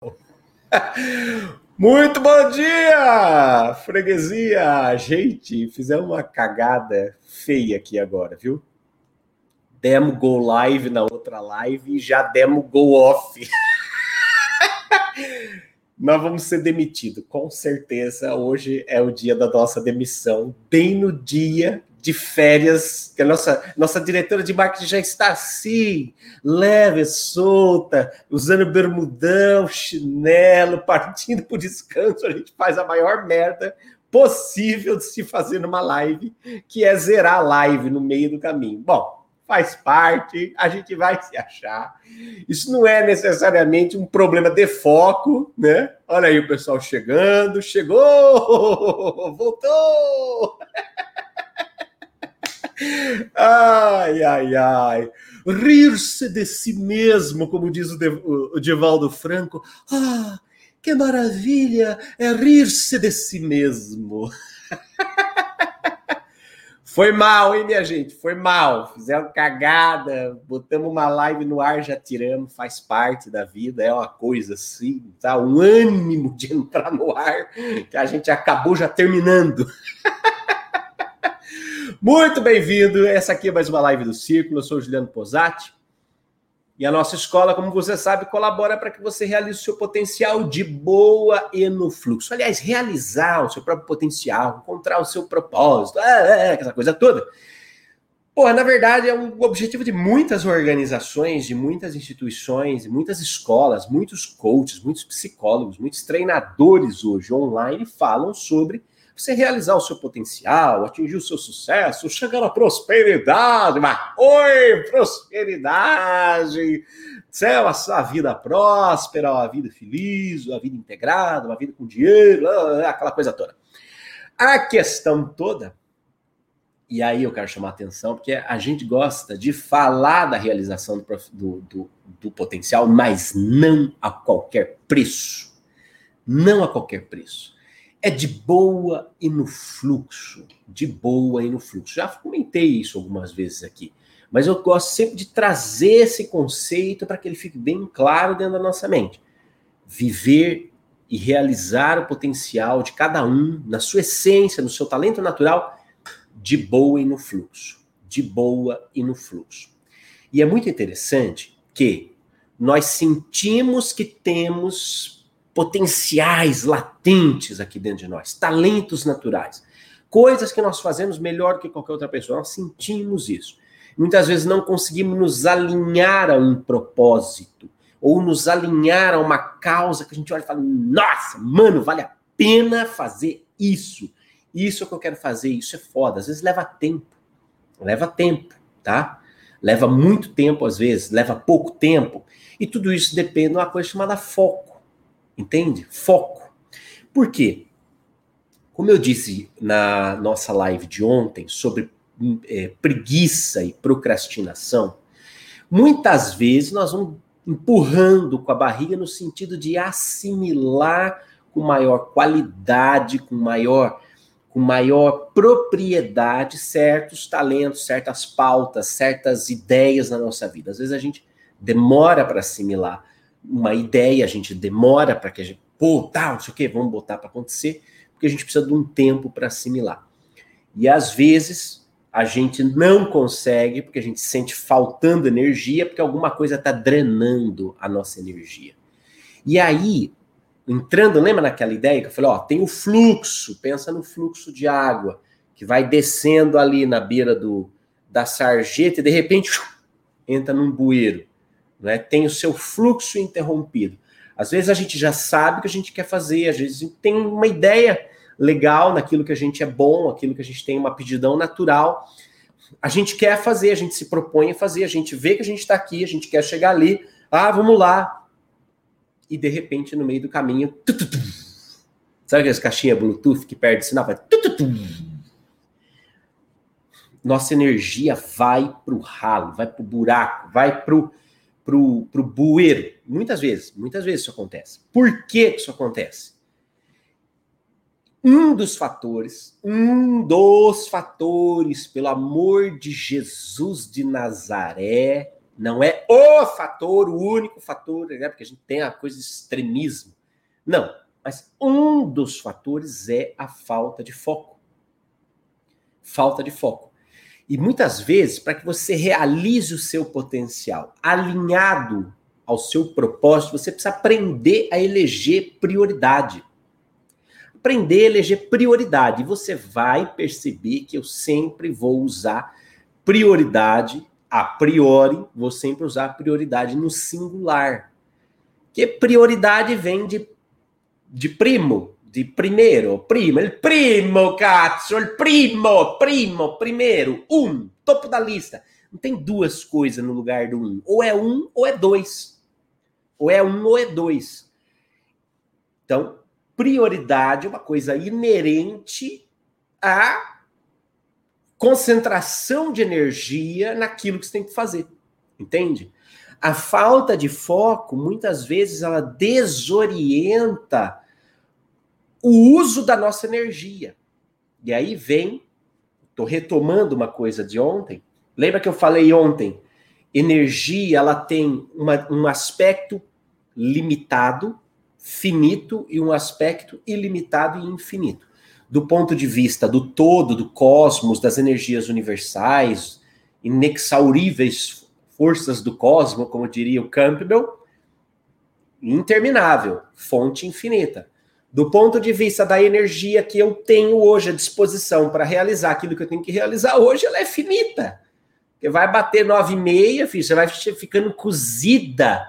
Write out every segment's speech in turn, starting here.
Muito bom dia, freguesia! Gente, fizemos uma cagada feia aqui agora, viu? Demo go live na outra live e já demo go off. Nós vamos ser demitidos, com certeza. Hoje é o dia da nossa demissão, bem no dia de férias, que a nossa, nossa diretora de marketing já está assim, leve, solta, usando bermudão, chinelo, partindo por descanso, a gente faz a maior merda possível de se fazer numa live, que é zerar a live no meio do caminho. Bom, faz parte, a gente vai se achar. Isso não é necessariamente um problema de foco, né? Olha aí o pessoal chegando, chegou, voltou. Ai, ai, ai. Rir-se de si mesmo, como diz o, de, o Divaldo Franco. Ah, que maravilha é rir-se de si mesmo. Foi mal, hein, minha gente? Foi mal. Fizemos cagada, botamos uma live no ar, já tiramos, faz parte da vida, é uma coisa assim, tá? Um ânimo de entrar no ar que a gente acabou já terminando. Muito bem-vindo. Essa aqui é mais uma live do Círculo. Eu sou o Juliano Posati. E a nossa escola, como você sabe, colabora para que você realize o seu potencial de boa e no fluxo. Aliás, realizar o seu próprio potencial, encontrar o seu propósito, é, é, essa coisa toda. Pô, na verdade, é um objetivo de muitas organizações, de muitas instituições, de muitas escolas, muitos coaches, muitos psicólogos, muitos treinadores hoje online falam sobre você realizar o seu potencial, atingir o seu sucesso, chegar à prosperidade, mas oi, prosperidade, céu, a sua vida próspera, a vida feliz, a vida integrada, uma vida com dinheiro, aquela coisa toda. A questão toda, e aí eu quero chamar a atenção, porque a gente gosta de falar da realização do, do, do, do potencial, mas não a qualquer preço. Não a qualquer preço é de boa e no fluxo. De boa e no fluxo. Já comentei isso algumas vezes aqui. Mas eu gosto sempre de trazer esse conceito para que ele fique bem claro dentro da nossa mente. Viver e realizar o potencial de cada um, na sua essência, no seu talento natural, de boa e no fluxo. De boa e no fluxo. E é muito interessante que nós sentimos que temos potenciais latentes aqui dentro de nós, talentos naturais, coisas que nós fazemos melhor que qualquer outra pessoa. Nós sentimos isso. Muitas vezes não conseguimos nos alinhar a um propósito ou nos alinhar a uma causa que a gente olha e fala: nossa, mano, vale a pena fazer isso. Isso é o que eu quero fazer, isso é foda. Às vezes leva tempo, leva tempo, tá? Leva muito tempo, às vezes, leva pouco tempo. E tudo isso depende de uma coisa chamada foco. Entende? Foco. Por quê? Como eu disse na nossa live de ontem sobre é, preguiça e procrastinação, muitas vezes nós vamos empurrando com a barriga no sentido de assimilar com maior qualidade, com maior com maior propriedade certos talentos, certas pautas, certas ideias na nossa vida. Às vezes a gente demora para assimilar uma ideia, a gente demora para que a gente, pô, tá, não sei o quê, vamos botar para acontecer, porque a gente precisa de um tempo para assimilar. E às vezes a gente não consegue, porque a gente sente faltando energia, porque alguma coisa está drenando a nossa energia. E aí, entrando, lembra naquela ideia que eu falei, ó, tem o fluxo, pensa no fluxo de água, que vai descendo ali na beira do, da sarjeta e de repente entra num bueiro né? tem o seu fluxo interrompido. Às vezes a gente já sabe o que a gente quer fazer, às vezes tem uma ideia legal naquilo que a gente é bom, aquilo que a gente tem uma pedidão natural. A gente quer fazer, a gente se propõe a fazer, a gente vê que a gente está aqui, a gente quer chegar ali, ah, vamos lá. E de repente, no meio do caminho, tu, tu, tu, sabe aquelas caixinhas Bluetooth que perde sinal? Vai, Nossa energia vai para o ralo, vai para o buraco, vai para o pro, pro bueiro. Muitas vezes, muitas vezes isso acontece. Por que isso acontece? Um dos fatores, um dos fatores, pelo amor de Jesus de Nazaré, Não é o fator, o único fator, né? porque a gente tem a coisa de extremismo. Não, mas um dos fatores é a falta de foco. Falta de foco. E muitas vezes, para que você realize o seu potencial alinhado ao seu propósito, você precisa aprender a eleger prioridade. Aprender a eleger prioridade. E você vai perceber que eu sempre vou usar prioridade, a priori, vou sempre usar prioridade no singular. Que prioridade vem de, de primo, de primeiro, primo, il primo, cazzo, il primo, primo, primeiro, um, topo da lista. Não tem duas coisas no lugar do um. Ou é um ou é dois. Ou é um ou é dois. Então, prioridade é uma coisa inerente à concentração de energia naquilo que você tem que fazer. Entende? A falta de foco, muitas vezes, ela desorienta o uso da nossa energia. E aí vem, estou retomando uma coisa de ontem. Lembra que eu falei ontem? Energia, ela tem uma, um aspecto limitado, finito, e um aspecto ilimitado e infinito. Do ponto de vista do todo, do cosmos, das energias universais, inexauríveis forças do cosmos, como diria o Campbell, interminável, fonte infinita do ponto de vista da energia que eu tenho hoje à disposição para realizar aquilo que eu tenho que realizar hoje, ela é finita. Você vai bater nove e meia, filho, você vai ficando cozida.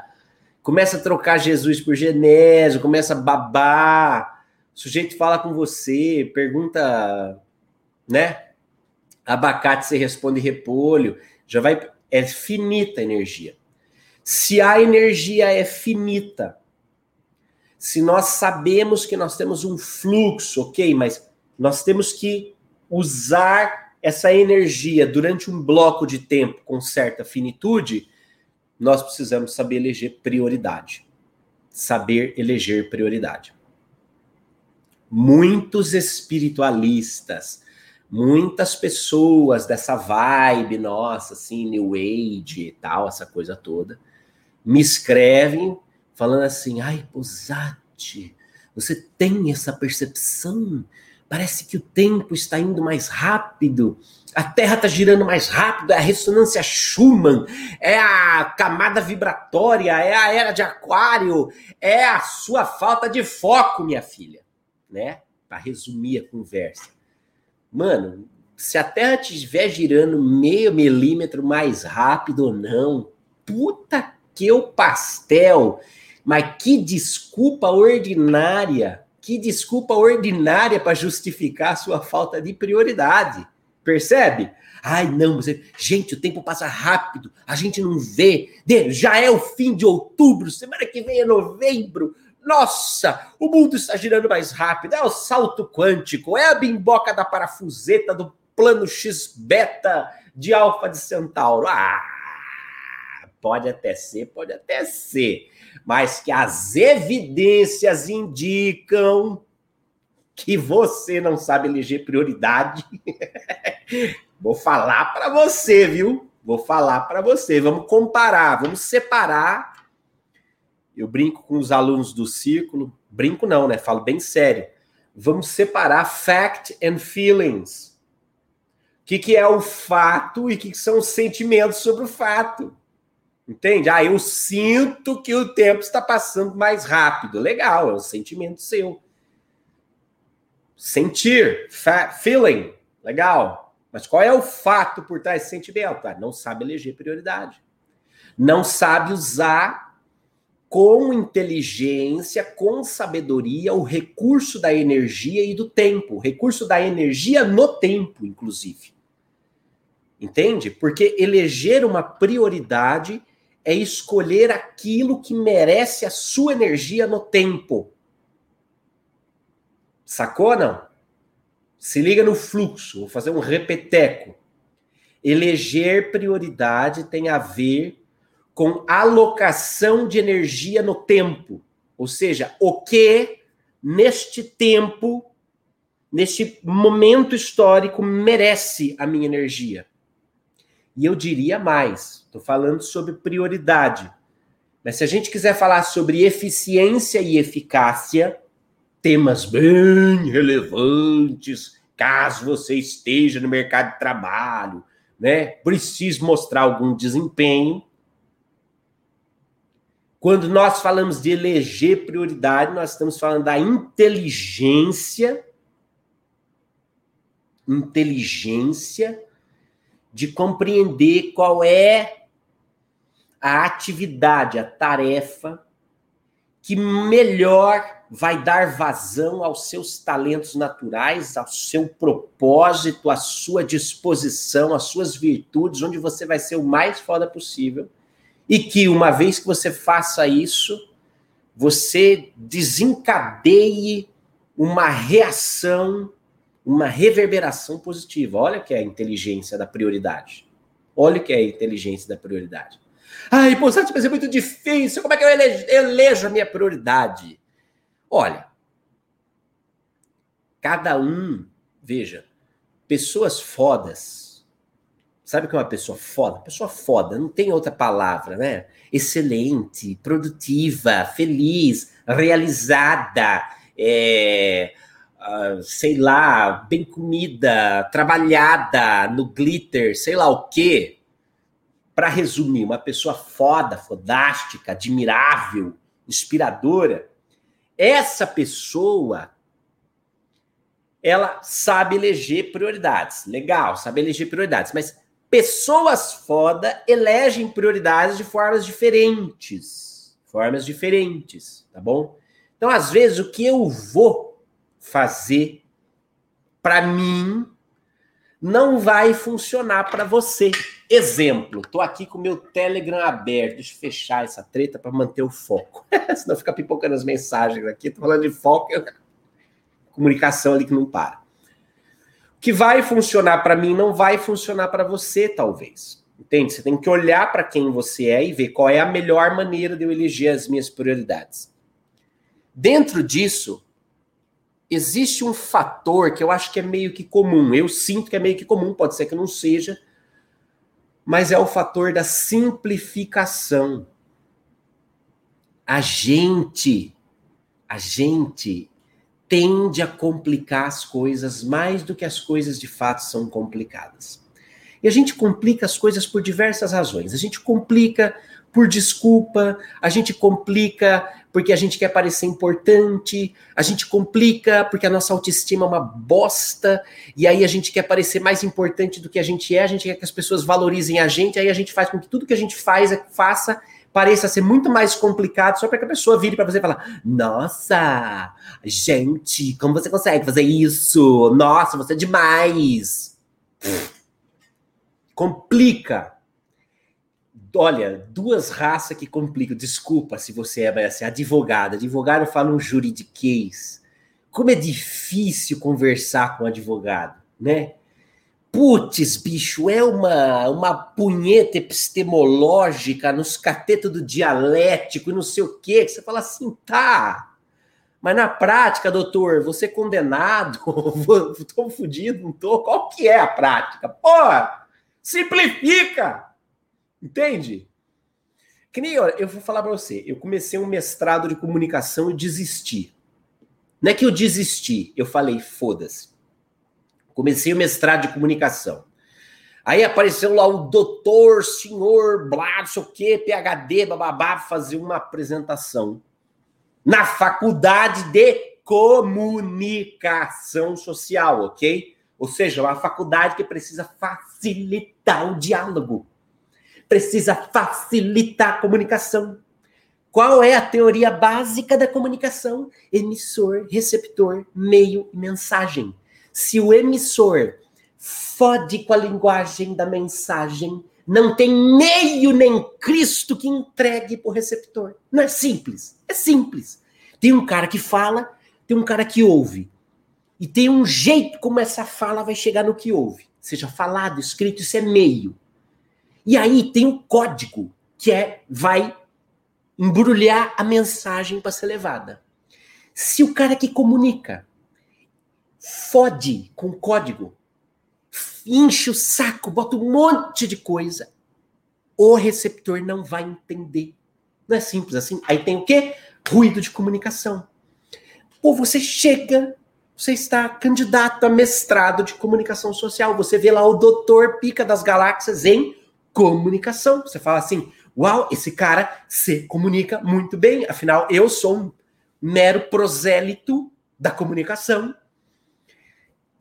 Começa a trocar Jesus por Genésio, começa a babar. O sujeito fala com você, pergunta, né? Abacate, você responde repolho. Já vai. É finita a energia. Se a energia é finita, se nós sabemos que nós temos um fluxo, ok, mas nós temos que usar essa energia durante um bloco de tempo com certa finitude, nós precisamos saber eleger prioridade. Saber eleger prioridade. Muitos espiritualistas, muitas pessoas dessa vibe nossa, assim, New Age e tal, essa coisa toda, me escrevem falando assim: ai, Posati, você tem essa percepção? Parece que o tempo está indo mais rápido, a Terra está girando mais rápido, é a ressonância Schumann, é a camada vibratória, é a era de Aquário, é a sua falta de foco, minha filha, né? Para resumir a conversa. Mano, se a Terra estiver girando meio milímetro mais rápido ou não, puta que o pastel. Mas que desculpa ordinária, que desculpa ordinária para justificar a sua falta de prioridade. Percebe? Ai, não, você... gente, o tempo passa rápido, a gente não vê. Já é o fim de outubro, semana que vem é novembro. Nossa, o mundo está girando mais rápido. É o salto quântico, é a bimboca da parafuseta do plano X beta de Alfa de Centauro. Ah, pode até ser, pode até ser mas que as evidências indicam que você não sabe eleger prioridade. Vou falar para você, viu? Vou falar para você. Vamos comparar, vamos separar. Eu brinco com os alunos do círculo, brinco não, né? Falo bem sério. Vamos separar fact and feelings. O que, que é o fato e o que, que são os sentimentos sobre o fato. Entende? Ah, eu sinto que o tempo está passando mais rápido. Legal, é um sentimento seu. Sentir, feeling, legal. Mas qual é o fato por trás desse sentimento? Ah, não sabe eleger prioridade. Não sabe usar com inteligência, com sabedoria, o recurso da energia e do tempo. O recurso da energia no tempo, inclusive. Entende? Porque eleger uma prioridade é escolher aquilo que merece a sua energia no tempo. Sacou não? Se liga no fluxo, vou fazer um repeteco. Eleger prioridade tem a ver com alocação de energia no tempo. Ou seja, o que neste tempo, neste momento histórico, merece a minha energia. E eu diria mais, estou falando sobre prioridade. Mas se a gente quiser falar sobre eficiência e eficácia, temas bem relevantes, caso você esteja no mercado de trabalho, né? Precise mostrar algum desempenho. Quando nós falamos de eleger prioridade, nós estamos falando da inteligência inteligência de compreender qual é a atividade, a tarefa que melhor vai dar vazão aos seus talentos naturais, ao seu propósito, à sua disposição, às suas virtudes, onde você vai ser o mais foda possível. E que uma vez que você faça isso, você desencadeie uma reação, uma reverberação positiva. Olha que é a inteligência da prioridade. Olha que é a inteligência da prioridade. Ai, pô, sabe, mas é muito difícil. Como é que eu elejo, elejo a minha prioridade? Olha, cada um, veja, pessoas fodas. Sabe o que é uma pessoa foda? Pessoa foda, não tem outra palavra, né? Excelente, produtiva, feliz, realizada, é, uh, sei lá, bem comida, trabalhada no glitter, sei lá o quê para resumir, uma pessoa foda, fodástica, admirável, inspiradora, essa pessoa ela sabe eleger prioridades. Legal, sabe eleger prioridades, mas pessoas foda elegem prioridades de formas diferentes. Formas diferentes, tá bom? Então, às vezes, o que eu vou fazer para mim não vai funcionar para você. Exemplo, tô aqui com o meu Telegram aberto. Deixa eu fechar essa treta para manter o foco. Senão fica pipocando as mensagens aqui. Tô falando de foco, comunicação ali que não para. O que vai funcionar para mim não vai funcionar para você, talvez. Entende? Você tem que olhar para quem você é e ver qual é a melhor maneira de eu eleger as minhas prioridades. Dentro disso, existe um fator que eu acho que é meio que comum. Eu sinto que é meio que comum, pode ser que não seja mas é o fator da simplificação. A gente, a gente tende a complicar as coisas mais do que as coisas de fato são complicadas. E a gente complica as coisas por diversas razões. A gente complica por desculpa, a gente complica porque a gente quer parecer importante, a gente complica porque a nossa autoestima é uma bosta, e aí a gente quer parecer mais importante do que a gente é, a gente quer que as pessoas valorizem a gente, aí a gente faz com que tudo que a gente faz, faça, pareça ser muito mais complicado, só para que a pessoa vire para você e falar: Nossa, gente, como você consegue fazer isso? Nossa, você é demais. Complica olha, duas raças que complicam. Desculpa se você é assim, advogado. Advogado fala um juridiquês. Como é difícil conversar com um advogado, né? Putz, bicho, é uma, uma punheta epistemológica nos catetos do dialético e não sei o quê, você fala assim, tá. Mas na prática, doutor, você é condenado, tô fudido, não tô. Qual que é a prática? Pô, simplifica! Entende? Que nem eu, eu vou falar para você, eu comecei um mestrado de comunicação e desisti. Não é que eu desisti, eu falei, foda-se. Comecei o mestrado de comunicação. Aí apareceu lá o doutor, senhor, blá, não sei o quê, PHD, bababá, fazer uma apresentação na faculdade de comunicação social, ok? Ou seja, uma faculdade que precisa facilitar o diálogo precisa facilitar a comunicação. Qual é a teoria básica da comunicação? Emissor, receptor, meio e mensagem. Se o emissor fode com a linguagem da mensagem, não tem meio nem Cristo que entregue para o receptor. Não é simples. É simples. Tem um cara que fala, tem um cara que ouve. E tem um jeito como essa fala vai chegar no que ouve. Seja falado, escrito, isso é meio. E aí tem um código que é vai embrulhar a mensagem para ser levada. Se o cara que comunica fode com código, enche o saco, bota um monte de coisa. O receptor não vai entender. Não é simples assim. Aí tem o quê? Ruído de comunicação. Ou você chega, você está candidato a mestrado de comunicação social. Você vê lá o doutor Pica das Galáxias em comunicação. Você fala assim: Uau, esse cara se comunica muito bem. Afinal, eu sou um mero prosélito da comunicação.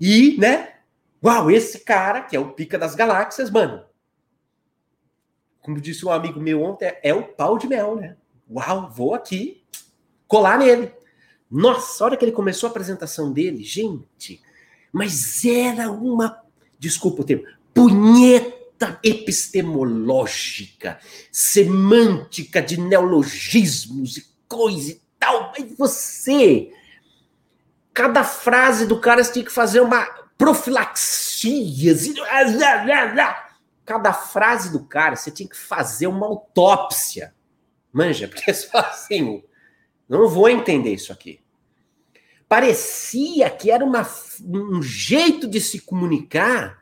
E, né? Uau, esse cara, que é o pica das galáxias, mano. Como disse um amigo meu ontem, é o pau de mel, né? Uau, vou aqui colar nele. Nossa, a hora que ele começou a apresentação dele, gente, mas era uma, desculpa o termo, punheta epistemológica, semântica de neologismos e coisa e tal. Mas você, cada frase do cara você tinha que fazer uma profilaxia. Assim, cada frase do cara você tinha que fazer uma autópsia. Manja, porque fala assim, não vou entender isso aqui. Parecia que era uma, um jeito de se comunicar,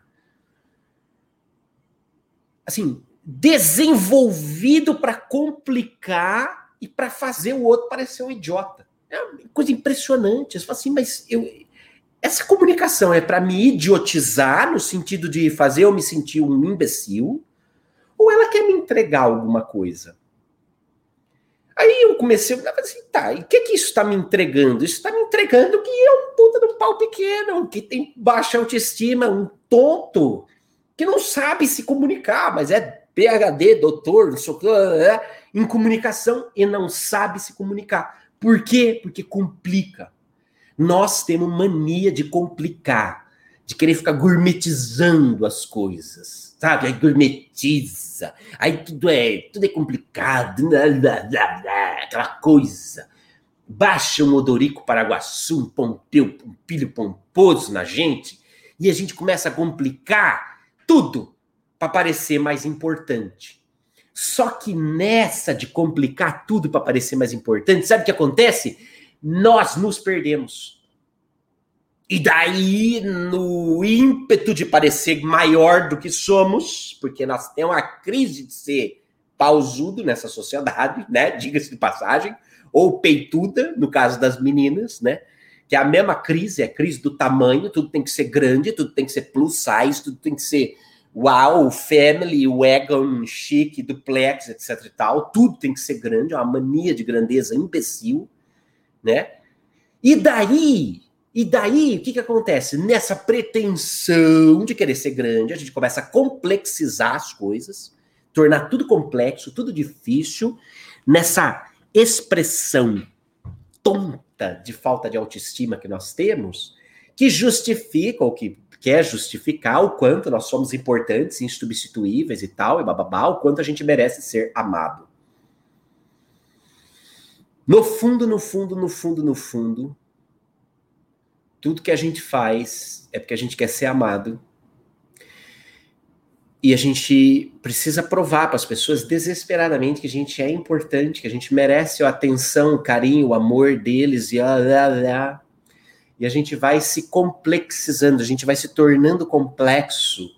assim, desenvolvido para complicar e para fazer o outro parecer um idiota. É uma coisa impressionante. Você fala assim, mas eu, essa comunicação é para me idiotizar, no sentido de fazer eu me sentir um imbecil, ou ela quer me entregar alguma coisa? Aí eu comecei a falar assim, tá, e o que que isso está me entregando? Isso está me entregando que é um puta do pau pequeno, que tem baixa autoestima, um tonto, que não sabe se comunicar, mas é PhD, doutor, não sei o que, é, em comunicação e não sabe se comunicar. Por quê? Porque complica. Nós temos mania de complicar, de querer ficar gourmetizando as coisas, sabe? Aí gourmetiza, aí tudo é, tudo é complicado, blá, blá, blá, blá, aquela coisa. Baixa um odorico paraguaçu, um pompeu, um pilho pomposo na gente, e a gente começa a complicar tudo para parecer mais importante. Só que nessa de complicar tudo para parecer mais importante, sabe o que acontece? nós nos perdemos. E daí, no ímpeto de parecer maior do que somos, porque nós temos uma crise de ser pausudo nessa sociedade, né? Diga-se de passagem, ou peituda, no caso das meninas, né? Que é a mesma crise, é a crise do tamanho, tudo tem que ser grande, tudo tem que ser plus size, tudo tem que ser uau, family, wagon, chique, duplex, etc e tal, tudo tem que ser grande, é uma mania de grandeza imbecil né? E daí, e daí, o que, que acontece? Nessa pretensão de querer ser grande, a gente começa a complexizar as coisas, tornar tudo complexo, tudo difícil, nessa expressão tonta de falta de autoestima que nós temos, que justifica, ou que quer justificar o quanto nós somos importantes, insubstituíveis e tal, e bababá, o quanto a gente merece ser amado. No fundo, no fundo, no fundo, no fundo, tudo que a gente faz é porque a gente quer ser amado. E a gente precisa provar para as pessoas desesperadamente que a gente é importante, que a gente merece a atenção, o carinho, o amor deles e lá, E a gente vai se complexizando, a gente vai se tornando complexo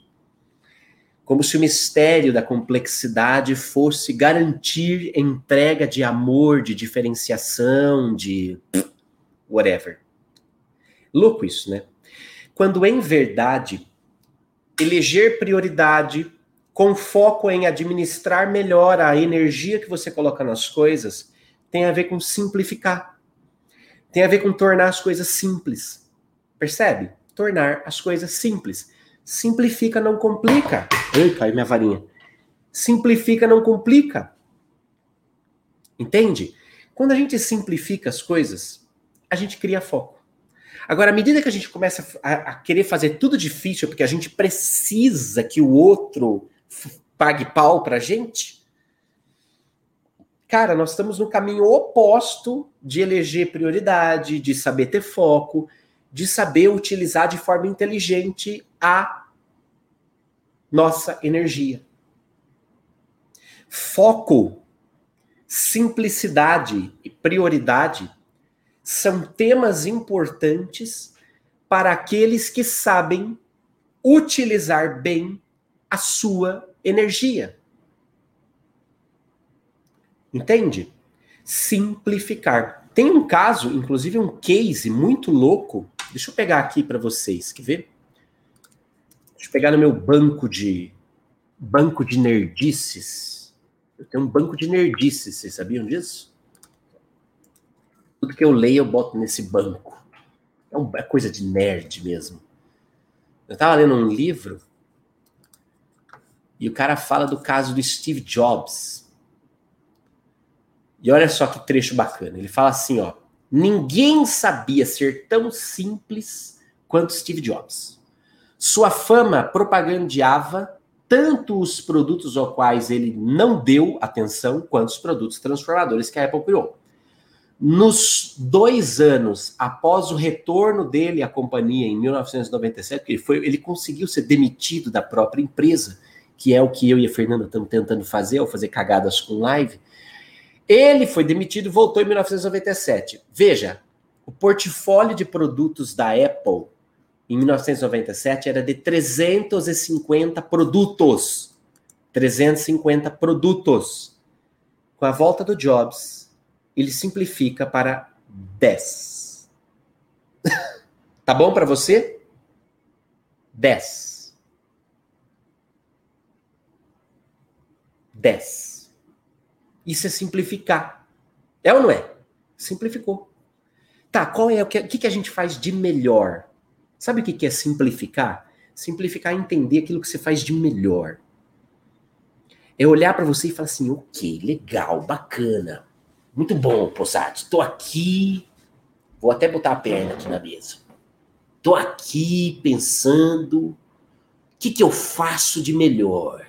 como se o mistério da complexidade fosse garantir entrega de amor, de diferenciação, de whatever. Louco isso, né? Quando em verdade, eleger prioridade com foco em administrar melhor a energia que você coloca nas coisas tem a ver com simplificar. Tem a ver com tornar as coisas simples. Percebe? Tornar as coisas simples. Simplifica, não complica. Ai, caiu minha varinha. Simplifica, não complica. Entende? Quando a gente simplifica as coisas, a gente cria foco. Agora, à medida que a gente começa a, a querer fazer tudo difícil, porque a gente precisa que o outro pague pau pra gente, cara, nós estamos no caminho oposto de eleger prioridade, de saber ter foco, de saber utilizar de forma inteligente a nossa energia. Foco, simplicidade e prioridade são temas importantes para aqueles que sabem utilizar bem a sua energia. Entende? Simplificar. Tem um caso, inclusive um case muito louco. Deixa eu pegar aqui para vocês, quer ver? Deixa eu pegar no meu banco de banco de nerdices. Eu tenho um banco de nerdices, vocês sabiam disso? Tudo que eu leio eu boto nesse banco. É, uma é coisa de nerd mesmo. Eu estava lendo um livro e o cara fala do caso do Steve Jobs. E olha só que trecho bacana. Ele fala assim, ó: Ninguém sabia ser tão simples quanto Steve Jobs. Sua fama propagandeava tanto os produtos aos quais ele não deu atenção, quanto os produtos transformadores que a Apple criou. Nos dois anos após o retorno dele à companhia em 1997, ele, foi, ele conseguiu ser demitido da própria empresa, que é o que eu e a Fernanda estamos tentando fazer, ao fazer cagadas com live. Ele foi demitido e voltou em 1997. Veja, o portfólio de produtos da Apple em 1997 era de 350 produtos. 350 produtos. Com a volta do Jobs, ele simplifica para 10. tá bom para você? 10. 10. Isso é simplificar. É ou não é? Simplificou. Tá, qual é o que, o que a gente faz de melhor? Sabe o que é simplificar? Simplificar é entender aquilo que você faz de melhor. É olhar para você e falar assim, ok, legal, bacana. Muito bom, Possati. Estou aqui. Vou até botar a perna aqui na mesa. Estou aqui pensando o que, que eu faço de melhor.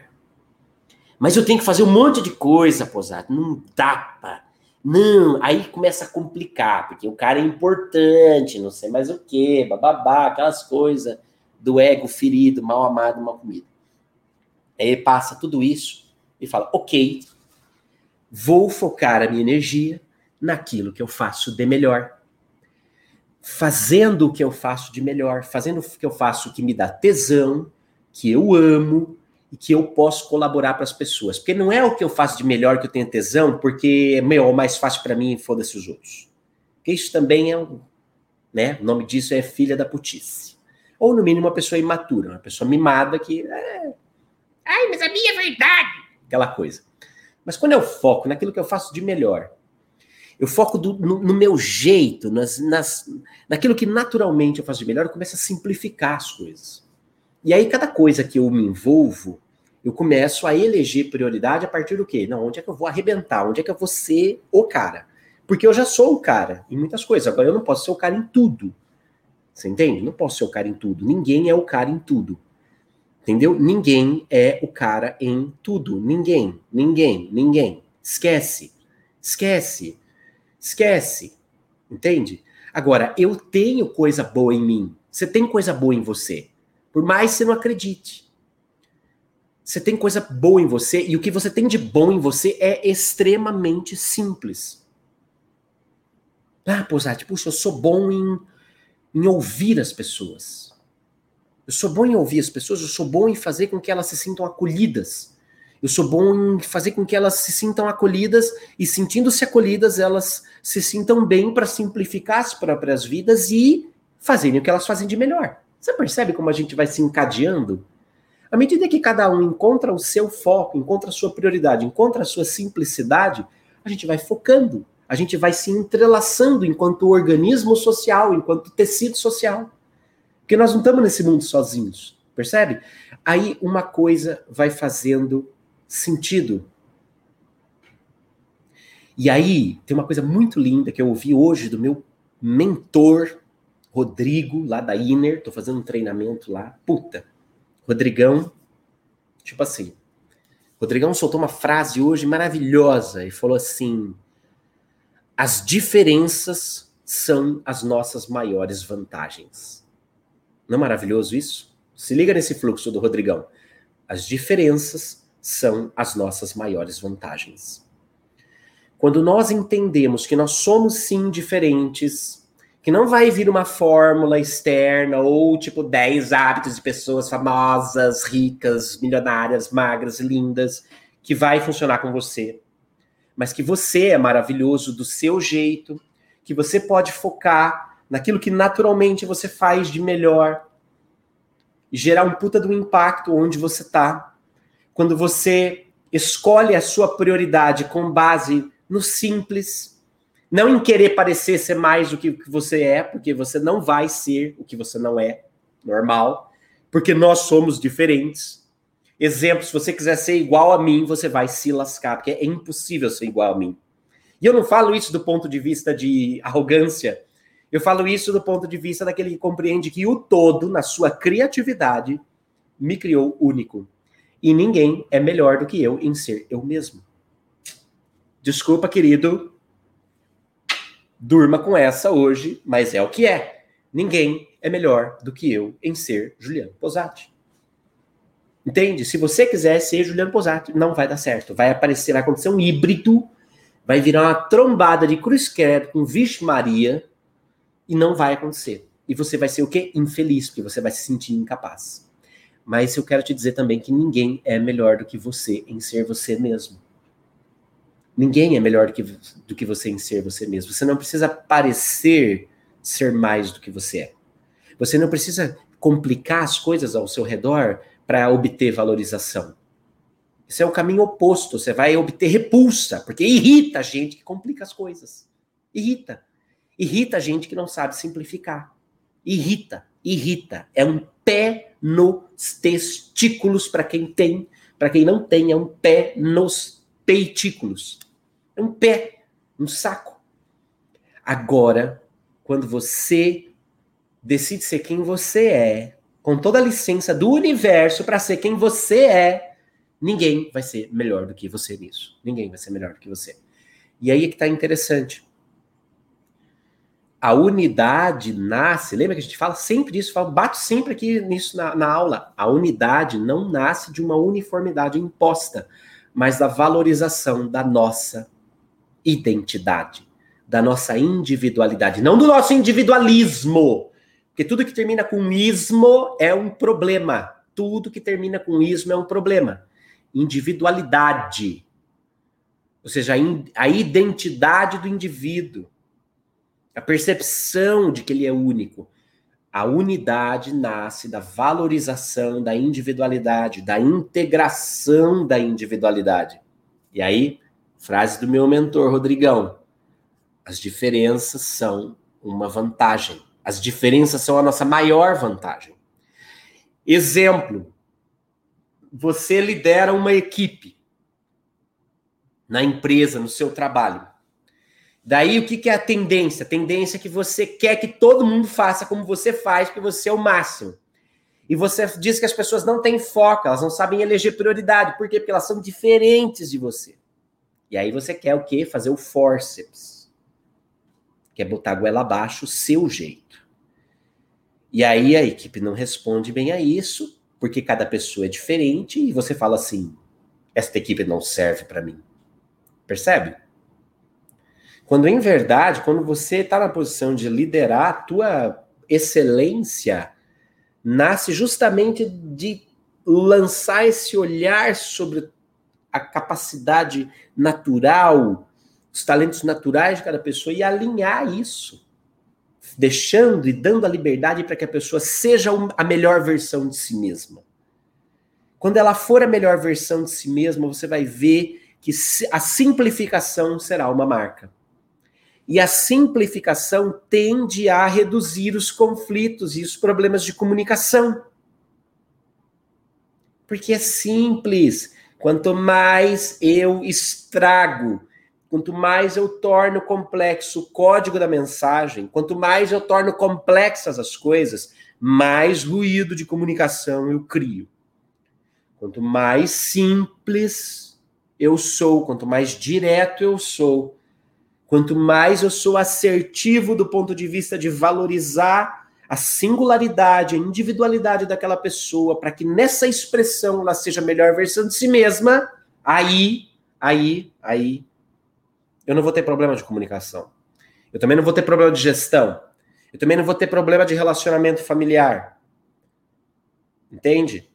Mas eu tenho que fazer um monte de coisa, Posato. Não dá pra. Não, aí começa a complicar, porque o cara é importante, não sei mais o que, bababá, aquelas coisas do ego ferido, mal amado, mal comido. Aí passa tudo isso e fala: ok, Vou focar a minha energia naquilo que eu faço de melhor. Fazendo o que eu faço de melhor, fazendo o que eu faço que me dá tesão, que eu amo e que eu posso colaborar para as pessoas. Porque não é o que eu faço de melhor que eu tenho tesão, porque é melhor, mais fácil para mim e foda-se os outros. Porque isso também é um. Né? O nome disso é filha da putice. Ou, no mínimo, uma pessoa imatura, uma pessoa mimada que. É... Ai, mas a minha é verdade! Aquela coisa. Mas quando eu foco naquilo que eu faço de melhor, eu foco do, no, no, meu jeito, nas, nas, naquilo que naturalmente eu faço de melhor, eu começo a simplificar as coisas. E aí, cada coisa que eu me envolvo, eu começo a eleger prioridade a partir do quê? Não, onde é que eu vou arrebentar? Onde é que eu vou ser o cara? Porque eu já sou o cara em muitas coisas. Agora, eu não posso ser o cara em tudo. Você entende? Não posso ser o cara em tudo. Ninguém é o cara em tudo. Entendeu? Ninguém é o cara em tudo. Ninguém, ninguém, ninguém. Esquece. Esquece. Esquece. Entende? Agora, eu tenho coisa boa em mim. Você tem coisa boa em você. Por mais que você não acredite. Você tem coisa boa em você e o que você tem de bom em você é extremamente simples. Ah, Posati, puxa, eu sou bom em, em ouvir as pessoas. Eu sou bom em ouvir as pessoas, eu sou bom em fazer com que elas se sintam acolhidas. Eu sou bom em fazer com que elas se sintam acolhidas e, sentindo-se acolhidas, elas se sintam bem para simplificar as próprias vidas e fazerem o que elas fazem de melhor. Você percebe como a gente vai se encadeando? À medida que cada um encontra o seu foco, encontra a sua prioridade, encontra a sua simplicidade, a gente vai focando, a gente vai se entrelaçando enquanto organismo social, enquanto tecido social. Porque nós não estamos nesse mundo sozinhos, percebe? Aí uma coisa vai fazendo sentido. E aí tem uma coisa muito linda que eu ouvi hoje do meu mentor, Rodrigo, lá da Inner, tô fazendo um treinamento lá. Puta, Rodrigão, tipo assim, Rodrigão soltou uma frase hoje maravilhosa e falou assim: as diferenças são as nossas maiores vantagens. Não é maravilhoso isso? Se liga nesse fluxo do Rodrigão. As diferenças são as nossas maiores vantagens. Quando nós entendemos que nós somos sim diferentes, que não vai vir uma fórmula externa ou tipo 10 hábitos de pessoas famosas, ricas, milionárias, magras, lindas, que vai funcionar com você. Mas que você é maravilhoso do seu jeito, que você pode focar naquilo que naturalmente você faz de melhor e gerar um puta do impacto onde você tá. Quando você escolhe a sua prioridade com base no simples, não em querer parecer ser mais do que você é, porque você não vai ser o que você não é, normal, porque nós somos diferentes. Exemplo, se você quiser ser igual a mim, você vai se lascar, porque é impossível ser igual a mim. E eu não falo isso do ponto de vista de arrogância, eu falo isso do ponto de vista daquele que compreende que o todo, na sua criatividade, me criou único. E ninguém é melhor do que eu em ser eu mesmo. Desculpa, querido, Durma com essa hoje, mas é o que é. Ninguém é melhor do que eu em ser Juliano Posati. Entende? Se você quiser ser Juliano Posati, não vai dar certo. Vai aparecer, vai acontecer um híbrido, vai virar uma trombada de cruz credo com Vixe Maria e não vai acontecer. E você vai ser o quê? Infeliz, porque você vai se sentir incapaz. Mas eu quero te dizer também que ninguém é melhor do que você em ser você mesmo. Ninguém é melhor do que, do que você em ser você mesmo. Você não precisa parecer ser mais do que você é. Você não precisa complicar as coisas ao seu redor para obter valorização. Esse é o caminho oposto. Você vai obter repulsa, porque irrita a gente que complica as coisas. Irrita. Irrita a gente que não sabe simplificar. Irrita, irrita. É um pé nos testículos para quem tem, para quem não tem, é um pé nos peitículos. É um pé, um saco. Agora, quando você decide ser quem você é, com toda a licença do universo para ser quem você é, ninguém vai ser melhor do que você nisso. Ninguém vai ser melhor do que você. E aí é que está interessante. A unidade nasce, lembra que a gente fala sempre disso, fala, bato sempre aqui nisso na, na aula. A unidade não nasce de uma uniformidade imposta, mas da valorização da nossa identidade, da nossa individualidade, não do nosso individualismo. Porque tudo que termina com ismo é um problema. Tudo que termina com ismo é um problema. Individualidade. Ou seja, a identidade do indivíduo. A percepção de que ele é único. A unidade nasce da valorização da individualidade, da integração da individualidade. E aí, Frase do meu mentor, Rodrigão. As diferenças são uma vantagem. As diferenças são a nossa maior vantagem. Exemplo: você lidera uma equipe na empresa, no seu trabalho. Daí o que, que é a tendência? A tendência é que você quer que todo mundo faça como você faz, porque você é o máximo. E você diz que as pessoas não têm foco, elas não sabem eleger prioridade. Por quê? Porque elas são diferentes de você. E aí você quer o quê? Fazer o forceps. Quer botar a goela abaixo o seu jeito. E aí a equipe não responde bem a isso, porque cada pessoa é diferente, e você fala assim: esta equipe não serve para mim. Percebe? Quando em verdade, quando você está na posição de liderar, a tua excelência nasce justamente de lançar esse olhar sobre a capacidade natural, os talentos naturais de cada pessoa e alinhar isso, deixando e dando a liberdade para que a pessoa seja a melhor versão de si mesma. Quando ela for a melhor versão de si mesma, você vai ver que a simplificação será uma marca. E a simplificação tende a reduzir os conflitos e os problemas de comunicação. Porque é simples. Quanto mais eu estrago, quanto mais eu torno complexo o código da mensagem, quanto mais eu torno complexas as coisas, mais ruído de comunicação eu crio. Quanto mais simples eu sou, quanto mais direto eu sou, quanto mais eu sou assertivo do ponto de vista de valorizar a singularidade, a individualidade daquela pessoa, para que nessa expressão ela seja a melhor versão de si mesma, aí, aí, aí, eu não vou ter problema de comunicação. Eu também não vou ter problema de gestão. Eu também não vou ter problema de relacionamento familiar. Entende?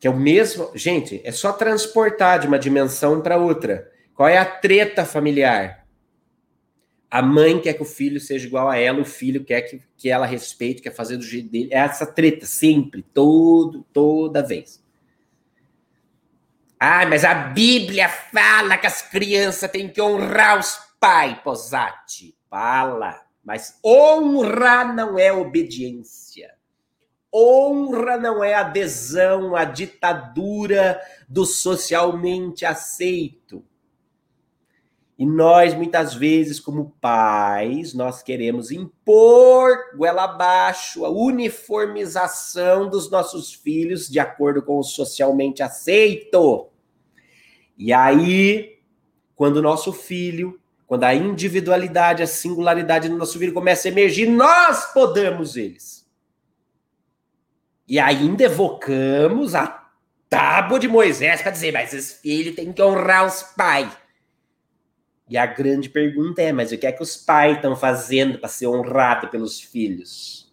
Que é o mesmo. Gente, é só transportar de uma dimensão para outra. Qual é a treta familiar? A mãe quer que o filho seja igual a ela, o filho quer que, que ela respeite, quer fazer do jeito dele. É essa treta, sempre, todo, toda vez. Ah, mas a Bíblia fala que as crianças têm que honrar os pais, Posati. Fala. Mas honra não é obediência. Honra não é adesão à ditadura do socialmente aceito. E nós, muitas vezes, como pais, nós queremos impor goela abaixo a uniformização dos nossos filhos de acordo com o socialmente aceito. E aí, quando o nosso filho, quando a individualidade, a singularidade do nosso filho começa a emergir, nós podemos eles. E ainda evocamos a tábua de Moisés para dizer, mas esse filho tem que honrar os pais. E a grande pergunta é: mas o que é que os pais estão fazendo para ser honrado pelos filhos?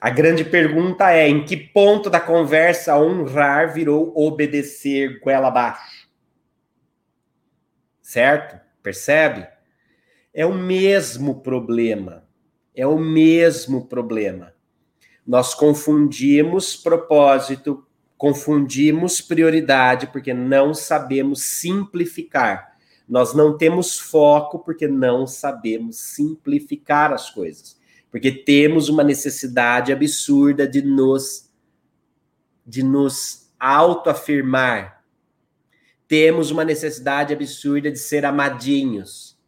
A grande pergunta é: em que ponto da conversa honrar virou obedecer goela abaixo? Certo? Percebe? É o mesmo problema. É o mesmo problema. Nós confundimos propósito, confundimos prioridade, porque não sabemos simplificar nós não temos foco porque não sabemos simplificar as coisas. Porque temos uma necessidade absurda de nos de nos autoafirmar. Temos uma necessidade absurda de ser amadinhos.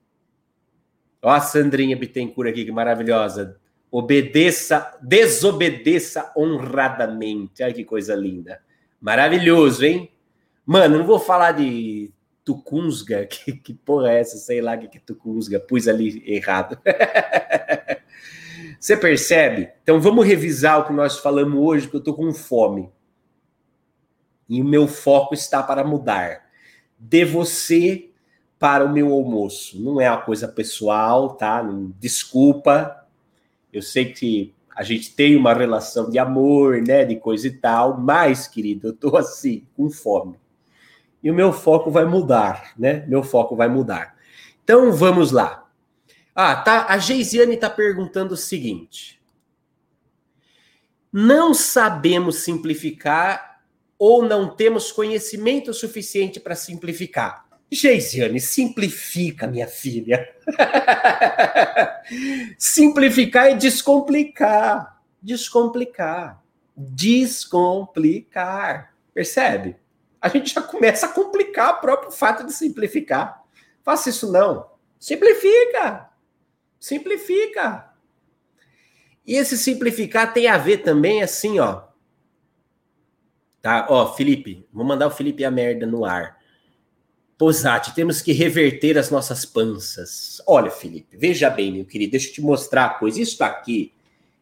Ó a Sandrinha Bittencourt aqui, que maravilhosa. Obedeça, desobedeça honradamente. Olha que coisa linda. Maravilhoso, hein? Mano, não vou falar de Tucunzga, que, que porra é essa? Sei lá o que, é Tucunzga, pus ali errado. Você percebe? Então vamos revisar o que nós falamos hoje, que eu tô com fome. E o meu foco está para mudar. De você para o meu almoço. Não é uma coisa pessoal, tá? Desculpa. Eu sei que a gente tem uma relação de amor, né? De coisa e tal, mas, querido, eu tô assim, com fome e o meu foco vai mudar, né? Meu foco vai mudar. Então vamos lá. Ah, tá. A Geisiane está perguntando o seguinte: não sabemos simplificar ou não temos conhecimento suficiente para simplificar? Geisiane, simplifica, minha filha. simplificar é descomplicar. Descomplicar. Descomplicar. Percebe? A gente já começa a complicar o próprio fato de simplificar. Faça isso não. Simplifica. Simplifica. E esse simplificar tem a ver também assim, ó. Tá? Ó, Felipe, vou mandar o Felipe a merda no ar. Posati, temos que reverter as nossas panças. Olha, Felipe, veja bem, meu querido, deixa eu te mostrar a coisa. Isso aqui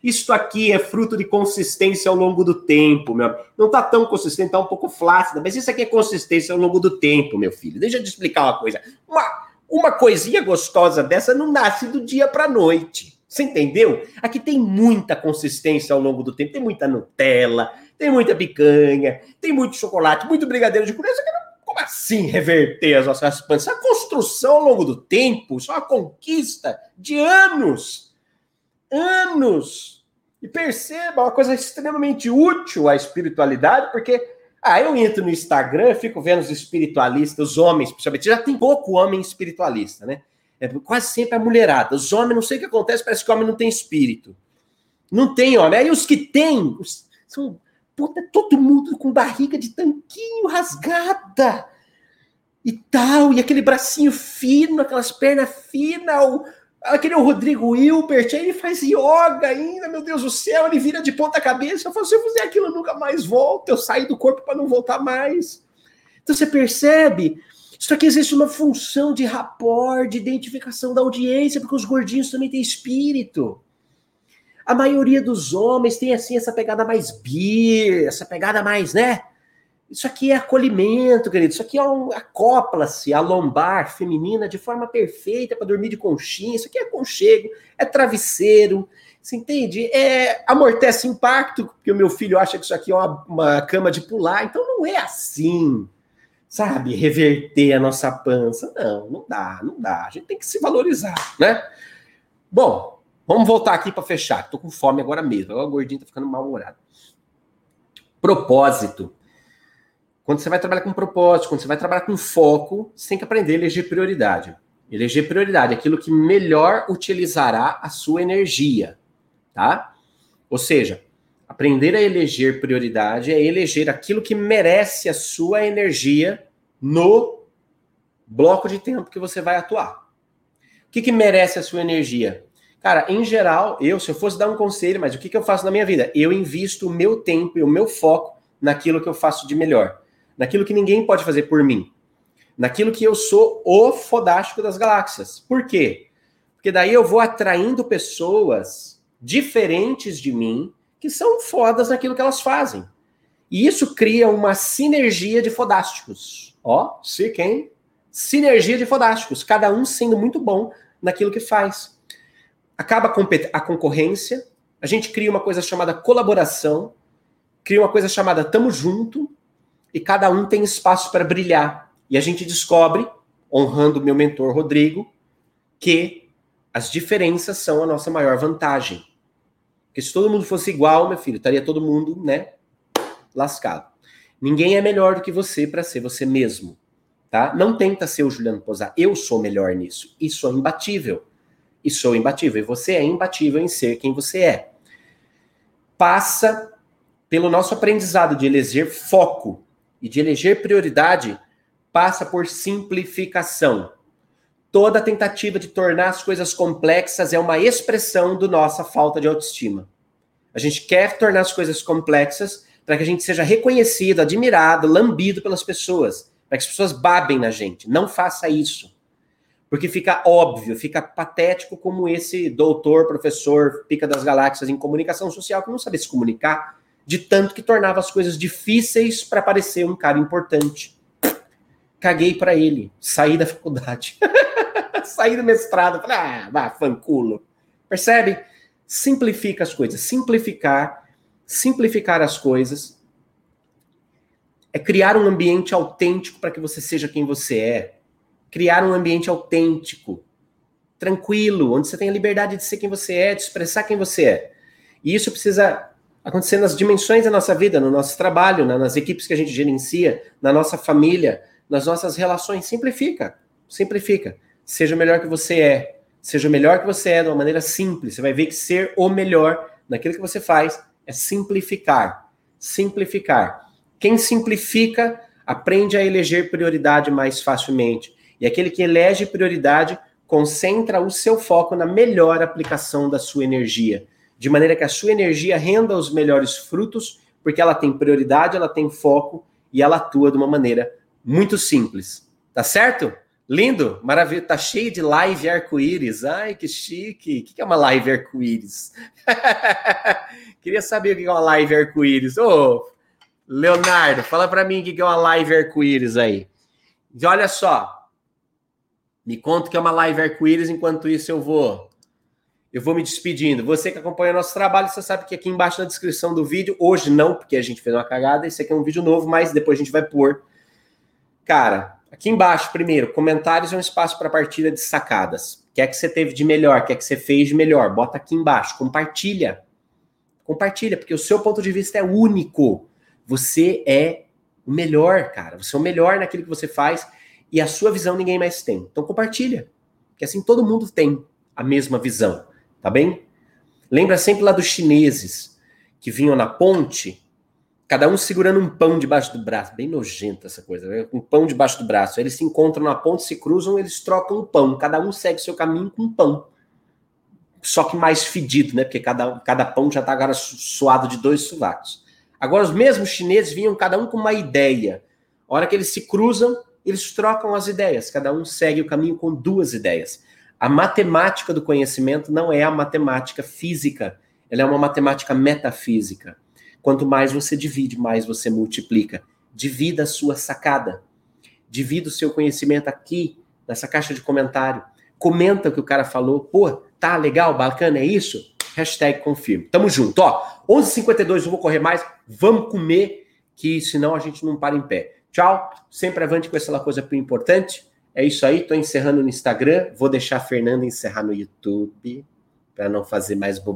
isto aqui é fruto de consistência ao longo do tempo, meu. Não está tão consistente, está um pouco flácida, mas isso aqui é consistência ao longo do tempo, meu filho. Deixa eu te explicar uma coisa. Uma, uma coisinha gostosa dessa não nasce do dia para noite. Você entendeu? Aqui tem muita consistência ao longo do tempo. Tem muita Nutella, tem muita picanha, tem muito chocolate, muito brigadeiro de criança. Como assim reverter as nossas panças? A construção ao longo do tempo, isso é uma conquista de anos. Anos e perceba uma coisa extremamente útil à espiritualidade, porque ah, eu entro no Instagram, fico vendo os espiritualistas, os homens, principalmente, já tem pouco homem espiritualista, né? É quase sempre a mulherada. Os homens, não sei o que acontece, parece que o homem não tem espírito. Não tem homem. Aí os que têm, são puta, todo mundo com barriga de tanquinho rasgada e tal, e aquele bracinho fino, aquelas pernas finas, Aquele o Rodrigo Hilbert, ele faz yoga ainda, meu Deus do céu, ele vira de ponta cabeça. Eu falo, se eu fizer aquilo, eu nunca mais volto. Eu saio do corpo para não voltar mais. Então você percebe? Isso aqui existe uma função de rapport, de identificação da audiência, porque os gordinhos também têm espírito. A maioria dos homens tem assim essa pegada mais beer, essa pegada mais, né? Isso aqui é acolhimento, querido. Isso aqui é um acopla-se a lombar feminina de forma perfeita para dormir de conchinha. Isso aqui é aconchego, é travesseiro. Você entende? É, amortece impacto, porque o meu filho acha que isso aqui é uma, uma cama de pular. Então não é assim, sabe? Reverter a nossa pança. Não, não dá, não dá. A gente tem que se valorizar, né? Bom, vamos voltar aqui para fechar. Tô com fome agora mesmo. Agora o gordinho tá ficando mal-humorado. Propósito. Quando você vai trabalhar com propósito, quando você vai trabalhar com foco, você tem que aprender a eleger prioridade. Eleger prioridade, aquilo que melhor utilizará a sua energia, tá? Ou seja, aprender a eleger prioridade é eleger aquilo que merece a sua energia no bloco de tempo que você vai atuar. O que, que merece a sua energia? Cara, em geral, eu, se eu fosse dar um conselho, mas o que, que eu faço na minha vida? Eu invisto o meu tempo e o meu foco naquilo que eu faço de melhor naquilo que ninguém pode fazer por mim, naquilo que eu sou o fodástico das galáxias. Por quê? Porque daí eu vou atraindo pessoas diferentes de mim que são fodas naquilo que elas fazem. E isso cria uma sinergia de fodásticos. Ó, se quem? Sinergia de fodásticos, cada um sendo muito bom naquilo que faz. Acaba a concorrência, a gente cria uma coisa chamada colaboração, cria uma coisa chamada tamo junto, e cada um tem espaço para brilhar. E a gente descobre, honrando meu mentor Rodrigo, que as diferenças são a nossa maior vantagem. Porque se todo mundo fosse igual, meu filho, estaria todo mundo, né, lascado. Ninguém é melhor do que você para ser você mesmo, tá? Não tenta ser o Juliano Posar. Eu sou melhor nisso e sou imbatível. E sou imbatível. E você é imbatível em ser quem você é. Passa pelo nosso aprendizado de eleger foco e de eleger prioridade passa por simplificação. Toda tentativa de tornar as coisas complexas é uma expressão da nossa falta de autoestima. A gente quer tornar as coisas complexas para que a gente seja reconhecido, admirado, lambido pelas pessoas, para que as pessoas babem na gente. Não faça isso. Porque fica óbvio, fica patético como esse doutor, professor, pica das galáxias em comunicação social que não sabe se comunicar, de tanto que tornava as coisas difíceis para parecer um cara importante. Caguei para ele, saí da faculdade, saí do mestrado, falei, ah, vá, fanculo. Percebe? Simplifica as coisas, simplificar, simplificar as coisas é criar um ambiente autêntico para que você seja quem você é. Criar um ambiente autêntico, tranquilo, onde você tem a liberdade de ser quem você é, de expressar quem você é. E isso precisa acontecer nas dimensões da nossa vida, no nosso trabalho, nas equipes que a gente gerencia, na nossa família, nas nossas relações. Simplifica, simplifica. Seja o melhor que você é. Seja o melhor que você é de uma maneira simples. Você vai ver que ser o melhor naquilo que você faz é simplificar. Simplificar. Quem simplifica aprende a eleger prioridade mais facilmente. E aquele que elege prioridade concentra o seu foco na melhor aplicação da sua energia de maneira que a sua energia renda os melhores frutos, porque ela tem prioridade, ela tem foco e ela atua de uma maneira muito simples. Tá certo? Lindo, maravilha, tá cheio de live arco-íris. Ai, que chique. O que é uma live arco-íris? Queria saber o que é uma live arco-íris. Ô, Leonardo, fala para mim o que é uma live arco-íris aí. E olha só, me conta o que é uma live arco-íris, enquanto isso eu vou eu vou me despedindo. Você que acompanha nosso trabalho, você sabe que aqui embaixo na descrição do vídeo, hoje não, porque a gente fez uma cagada, esse aqui é um vídeo novo, mas depois a gente vai pôr. Cara, aqui embaixo, primeiro, comentários é um espaço para partilha de sacadas. O que é que você teve de melhor? O que é que você fez de melhor? Bota aqui embaixo, compartilha. Compartilha, porque o seu ponto de vista é único. Você é o melhor, cara. Você é o melhor naquilo que você faz e a sua visão ninguém mais tem. Então compartilha. Que assim todo mundo tem a mesma visão tá bem? Lembra sempre lá dos chineses que vinham na ponte, cada um segurando um pão debaixo do braço. Bem nojenta essa coisa, né? um pão debaixo do braço. Eles se encontram na ponte, se cruzam, eles trocam o pão. Cada um segue seu caminho com um pão. Só que mais fedido, né? Porque cada, cada pão já tá agora suado de dois sovacos. Agora, os mesmos chineses vinham cada um com uma ideia. A hora que eles se cruzam, eles trocam as ideias. Cada um segue o caminho com duas ideias. A matemática do conhecimento não é a matemática física, ela é uma matemática metafísica. Quanto mais você divide, mais você multiplica. Divida a sua sacada. Divida o seu conhecimento aqui, nessa caixa de comentário. Comenta o que o cara falou. Pô, tá legal, bacana, é isso? Hashtag confirme. Tamo junto. Ó, 11h52, eu vou correr mais. Vamos comer, que senão a gente não para em pé. Tchau. Sempre avante com essa coisa importante. É isso aí. Tô encerrando no Instagram. Vou deixar a Fernanda encerrar no YouTube para não fazer mais bobagem.